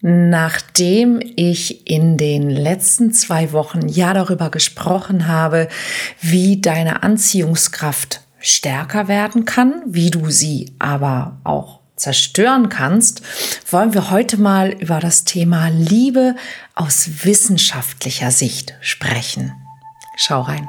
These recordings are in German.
Nachdem ich in den letzten zwei Wochen ja darüber gesprochen habe, wie deine Anziehungskraft stärker werden kann, wie du sie aber auch zerstören kannst, wollen wir heute mal über das Thema Liebe aus wissenschaftlicher Sicht sprechen. Schau rein.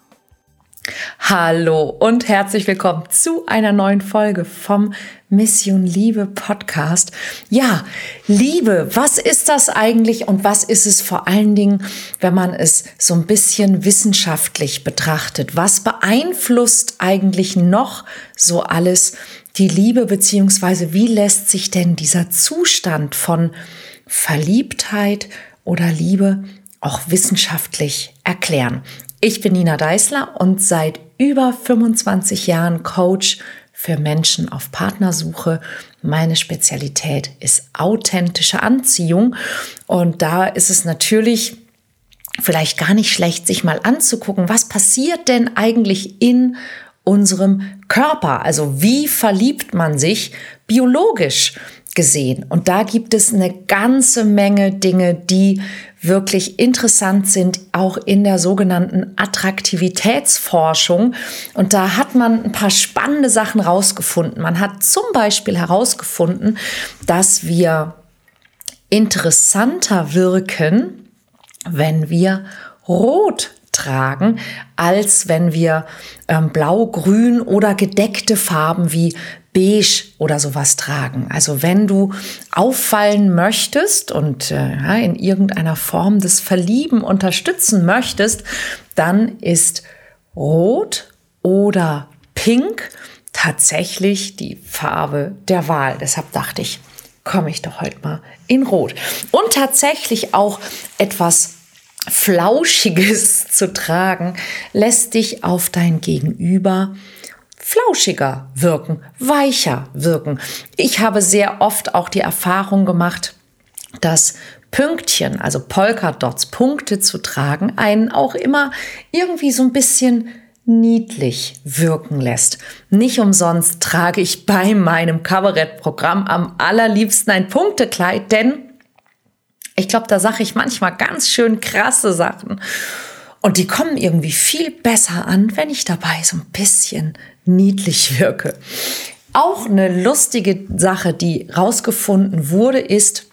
Hallo und herzlich willkommen zu einer neuen Folge vom Mission Liebe Podcast. Ja, Liebe, was ist das eigentlich und was ist es vor allen Dingen, wenn man es so ein bisschen wissenschaftlich betrachtet? Was beeinflusst eigentlich noch so alles die Liebe beziehungsweise wie lässt sich denn dieser Zustand von Verliebtheit oder Liebe auch wissenschaftlich erklären? Ich bin Nina Deißler und seit über 25 Jahren Coach für Menschen auf Partnersuche. Meine Spezialität ist authentische Anziehung und da ist es natürlich vielleicht gar nicht schlecht, sich mal anzugucken, was passiert denn eigentlich in unserem Körper? Also wie verliebt man sich biologisch gesehen? Und da gibt es eine ganze Menge Dinge, die wirklich interessant sind, auch in der sogenannten Attraktivitätsforschung. Und da hat man ein paar spannende Sachen rausgefunden. Man hat zum Beispiel herausgefunden, dass wir interessanter wirken, wenn wir rot tragen, als wenn wir ähm, blau, grün oder gedeckte Farben wie beige oder sowas tragen. Also wenn du auffallen möchtest und äh, in irgendeiner Form das Verlieben unterstützen möchtest, dann ist rot oder pink tatsächlich die Farbe der Wahl. Deshalb dachte ich, komme ich doch heute mal in rot. Und tatsächlich auch etwas Flauschiges zu tragen, lässt dich auf dein Gegenüber flauschiger wirken, weicher wirken. Ich habe sehr oft auch die Erfahrung gemacht, dass Pünktchen, also Polkadots, Punkte zu tragen, einen auch immer irgendwie so ein bisschen niedlich wirken lässt. Nicht umsonst trage ich bei meinem Kabarettprogramm am allerliebsten ein Punktekleid, denn ich glaube, da sage ich manchmal ganz schön krasse Sachen. Und die kommen irgendwie viel besser an, wenn ich dabei so ein bisschen niedlich wirke. Auch eine lustige Sache, die rausgefunden wurde, ist,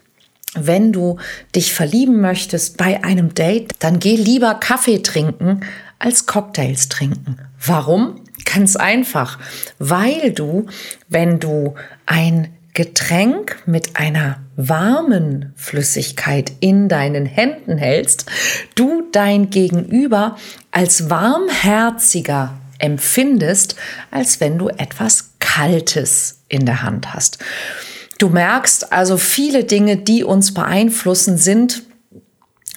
wenn du dich verlieben möchtest bei einem Date, dann geh lieber Kaffee trinken als Cocktails trinken. Warum? Ganz einfach, weil du, wenn du ein Getränk mit einer warmen Flüssigkeit in deinen Händen hältst, du dein Gegenüber als warmherziger empfindest, als wenn du etwas Kaltes in der Hand hast. Du merkst also viele Dinge, die uns beeinflussen, sind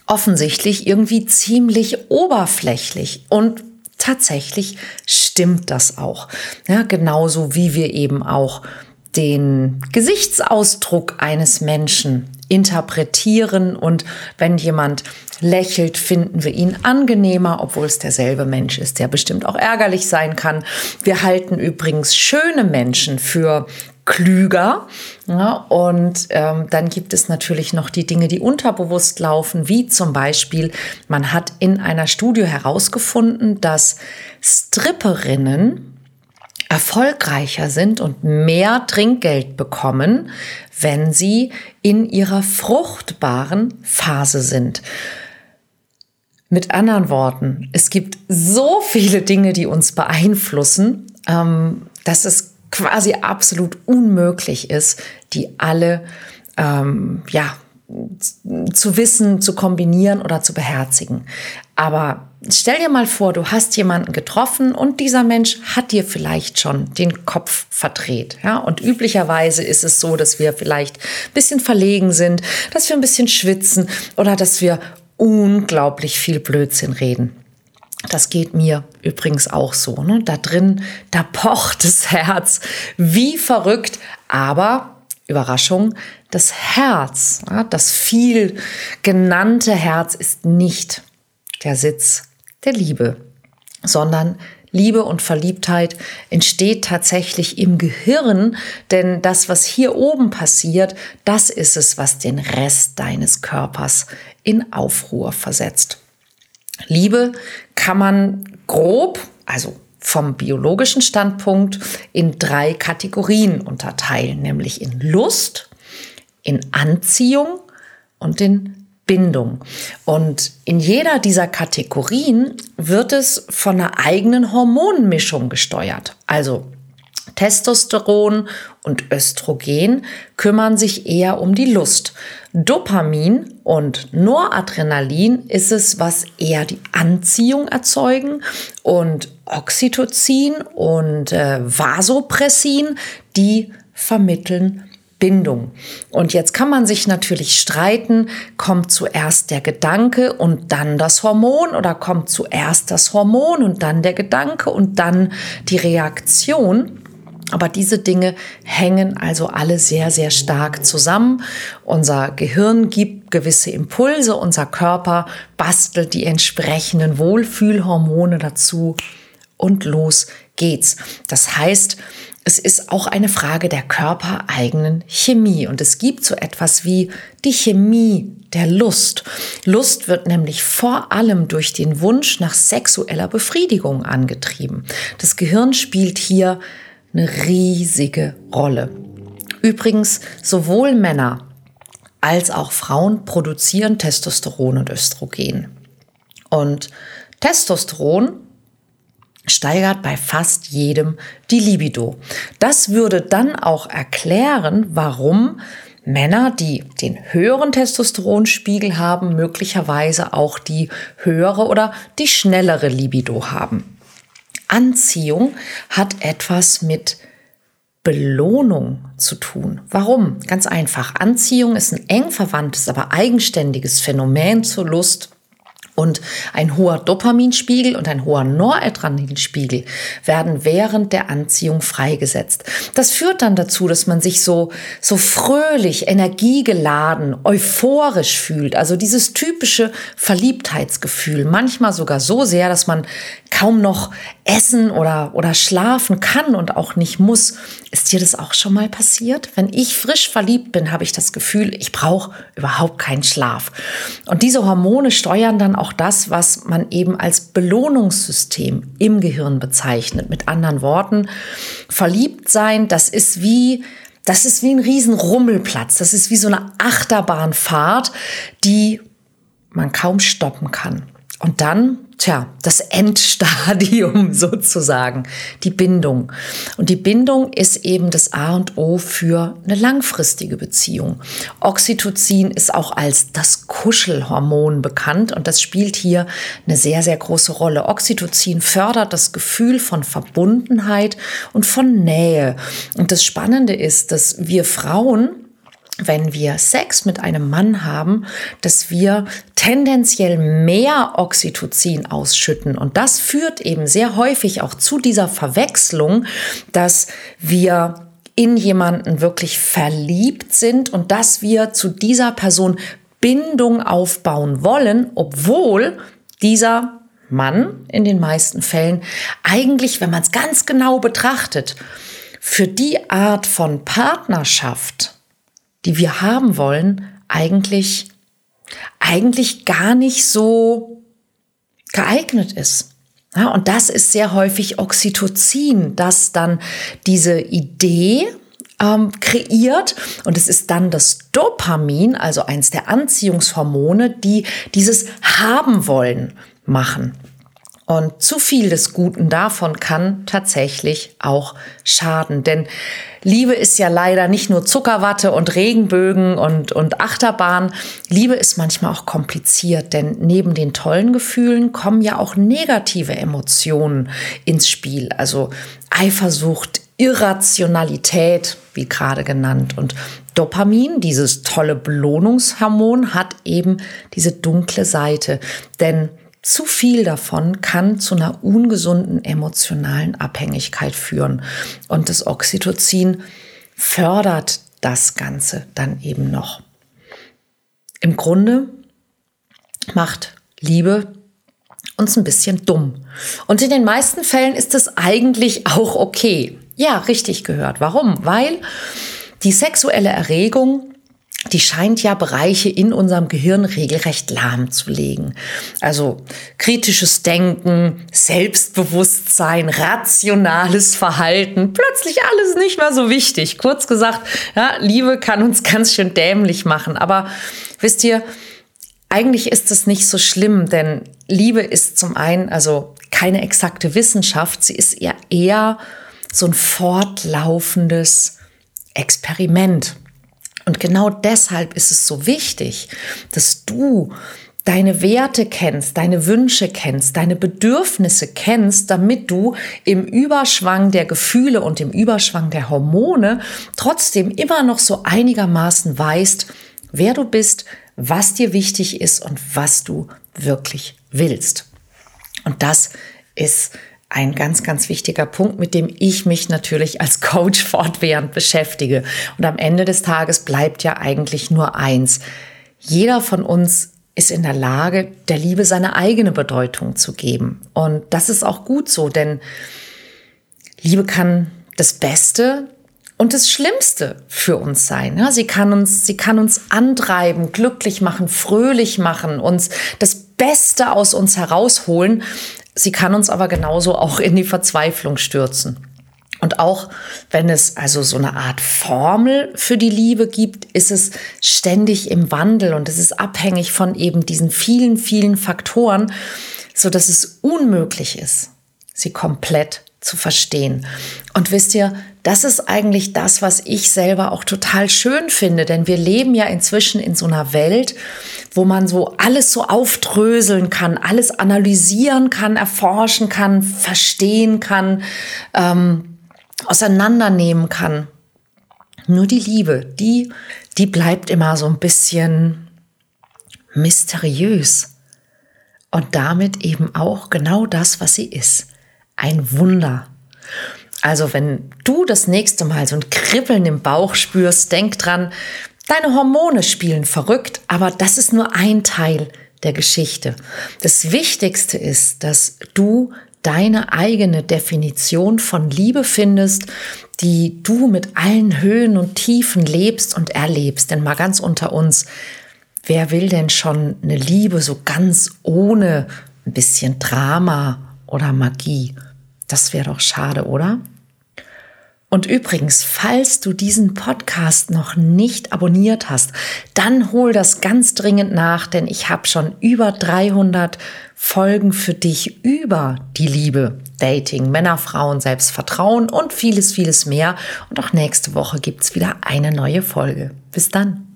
offensichtlich irgendwie ziemlich oberflächlich und tatsächlich stimmt das auch. Ja, genauso wie wir eben auch den Gesichtsausdruck eines Menschen interpretieren und wenn jemand lächelt, finden wir ihn angenehmer, obwohl es derselbe Mensch ist, der bestimmt auch ärgerlich sein kann. Wir halten übrigens schöne Menschen für klüger. Ja, und ähm, dann gibt es natürlich noch die Dinge, die unterbewusst laufen, wie zum Beispiel, man hat in einer Studie herausgefunden, dass Stripperinnen erfolgreicher sind und mehr Trinkgeld bekommen, wenn sie in ihrer fruchtbaren Phase sind. Mit anderen Worten, es gibt so viele Dinge, die uns beeinflussen, ähm, dass es quasi absolut unmöglich ist, die alle ähm, ja, zu wissen, zu kombinieren oder zu beherzigen. Aber stell dir mal vor, du hast jemanden getroffen und dieser Mensch hat dir vielleicht schon den Kopf verdreht. Ja? Und üblicherweise ist es so, dass wir vielleicht ein bisschen verlegen sind, dass wir ein bisschen schwitzen oder dass wir unglaublich viel Blödsinn reden. Das geht mir übrigens auch so. Ne? Da drin, da pocht das Herz wie verrückt, aber Überraschung, das Herz, das viel genannte Herz ist nicht der Sitz der Liebe, sondern Liebe und Verliebtheit entsteht tatsächlich im Gehirn, denn das, was hier oben passiert, das ist es, was den Rest deines Körpers in Aufruhr versetzt. Liebe kann man grob, also vom biologischen Standpunkt, in drei Kategorien unterteilen, nämlich in Lust, in Anziehung und in Bindung. Und in jeder dieser Kategorien wird es von einer eigenen Hormonmischung gesteuert. Also Testosteron und Östrogen kümmern sich eher um die Lust. Dopamin und Noradrenalin ist es, was eher die Anziehung erzeugen und Oxytocin und äh, Vasopressin, die vermitteln Bindung. Und jetzt kann man sich natürlich streiten, kommt zuerst der Gedanke und dann das Hormon oder kommt zuerst das Hormon und dann der Gedanke und dann die Reaktion. Aber diese Dinge hängen also alle sehr, sehr stark zusammen. Unser Gehirn gibt gewisse Impulse, unser Körper bastelt die entsprechenden Wohlfühlhormone dazu und los geht's. Das heißt, es ist auch eine Frage der körpereigenen Chemie. Und es gibt so etwas wie die Chemie der Lust. Lust wird nämlich vor allem durch den Wunsch nach sexueller Befriedigung angetrieben. Das Gehirn spielt hier eine riesige Rolle. Übrigens, sowohl Männer als auch Frauen produzieren Testosteron und Östrogen. Und Testosteron steigert bei fast jedem die Libido. Das würde dann auch erklären, warum Männer, die den höheren Testosteronspiegel haben, möglicherweise auch die höhere oder die schnellere Libido haben. Anziehung hat etwas mit Belohnung zu tun. Warum? Ganz einfach. Anziehung ist ein eng verwandtes, aber eigenständiges Phänomen zur Lust und ein hoher Dopaminspiegel und ein hoher Noradrenalinspiegel werden während der Anziehung freigesetzt. Das führt dann dazu, dass man sich so, so fröhlich, energiegeladen, euphorisch fühlt. Also dieses typische Verliebtheitsgefühl. Manchmal sogar so sehr, dass man kaum noch essen oder, oder schlafen kann und auch nicht muss. Ist dir das auch schon mal passiert? Wenn ich frisch verliebt bin, habe ich das Gefühl, ich brauche überhaupt keinen Schlaf. Und diese Hormone steuern dann auch das, was man eben als Belohnungssystem im Gehirn bezeichnet. Mit anderen Worten, verliebt sein, das ist wie das ist wie ein Riesenrummelplatz. Das ist wie so eine Achterbahnfahrt, die man kaum stoppen kann. Und dann, tja, das Endstadium sozusagen, die Bindung. Und die Bindung ist eben das A und O für eine langfristige Beziehung. Oxytocin ist auch als das Kuschelhormon bekannt und das spielt hier eine sehr, sehr große Rolle. Oxytocin fördert das Gefühl von Verbundenheit und von Nähe. Und das Spannende ist, dass wir Frauen wenn wir Sex mit einem Mann haben, dass wir tendenziell mehr Oxytocin ausschütten. Und das führt eben sehr häufig auch zu dieser Verwechslung, dass wir in jemanden wirklich verliebt sind und dass wir zu dieser Person Bindung aufbauen wollen, obwohl dieser Mann in den meisten Fällen eigentlich, wenn man es ganz genau betrachtet, für die Art von Partnerschaft, die wir haben wollen, eigentlich, eigentlich gar nicht so geeignet ist. Ja, und das ist sehr häufig Oxytocin, das dann diese Idee ähm, kreiert. Und es ist dann das Dopamin, also eins der Anziehungshormone, die dieses Haben wollen machen. Und zu viel des Guten davon kann tatsächlich auch schaden. Denn Liebe ist ja leider nicht nur Zuckerwatte und Regenbögen und, und Achterbahn. Liebe ist manchmal auch kompliziert, denn neben den tollen Gefühlen kommen ja auch negative Emotionen ins Spiel. Also Eifersucht, Irrationalität, wie gerade genannt. Und Dopamin, dieses tolle Belohnungshormon, hat eben diese dunkle Seite. Denn zu viel davon kann zu einer ungesunden emotionalen Abhängigkeit führen. Und das Oxytocin fördert das Ganze dann eben noch. Im Grunde macht Liebe uns ein bisschen dumm. Und in den meisten Fällen ist es eigentlich auch okay. Ja, richtig gehört. Warum? Weil die sexuelle Erregung die scheint ja Bereiche in unserem Gehirn regelrecht lahmzulegen. Also kritisches Denken, Selbstbewusstsein, rationales Verhalten, plötzlich alles nicht mehr so wichtig. Kurz gesagt, ja, Liebe kann uns ganz schön dämlich machen. Aber wisst ihr, eigentlich ist es nicht so schlimm, denn Liebe ist zum einen also keine exakte Wissenschaft, sie ist ja eher so ein fortlaufendes Experiment. Und genau deshalb ist es so wichtig, dass du deine Werte kennst, deine Wünsche kennst, deine Bedürfnisse kennst, damit du im Überschwang der Gefühle und im Überschwang der Hormone trotzdem immer noch so einigermaßen weißt, wer du bist, was dir wichtig ist und was du wirklich willst. Und das ist ein ganz, ganz wichtiger Punkt, mit dem ich mich natürlich als Coach fortwährend beschäftige. Und am Ende des Tages bleibt ja eigentlich nur eins. Jeder von uns ist in der Lage, der Liebe seine eigene Bedeutung zu geben. Und das ist auch gut so, denn Liebe kann das Beste und das Schlimmste für uns sein. sie kann uns, sie kann uns antreiben, glücklich machen, fröhlich machen, uns das Beste aus uns herausholen. Sie kann uns aber genauso auch in die Verzweiflung stürzen. Und auch wenn es also so eine Art Formel für die Liebe gibt, ist es ständig im Wandel und es ist abhängig von eben diesen vielen, vielen Faktoren, so dass es unmöglich ist, sie komplett zu verstehen. Und wisst ihr, das ist eigentlich das, was ich selber auch total schön finde, denn wir leben ja inzwischen in so einer Welt, wo man so alles so aufdröseln kann, alles analysieren kann, erforschen kann, verstehen kann, ähm, auseinandernehmen kann. Nur die Liebe, die, die bleibt immer so ein bisschen mysteriös und damit eben auch genau das, was sie ist ein Wunder. Also wenn du das nächste Mal so ein Kribbeln im Bauch spürst, denk dran, deine Hormone spielen verrückt, aber das ist nur ein Teil der Geschichte. Das Wichtigste ist, dass du deine eigene Definition von Liebe findest, die du mit allen Höhen und Tiefen lebst und erlebst. Denn mal ganz unter uns, wer will denn schon eine Liebe so ganz ohne ein bisschen Drama oder Magie? Das wäre doch schade, oder? Und übrigens, falls du diesen Podcast noch nicht abonniert hast, dann hol das ganz dringend nach, denn ich habe schon über 300 Folgen für dich über die Liebe, Dating, Männer, Frauen, Selbstvertrauen und vieles, vieles mehr. Und auch nächste Woche gibt es wieder eine neue Folge. Bis dann.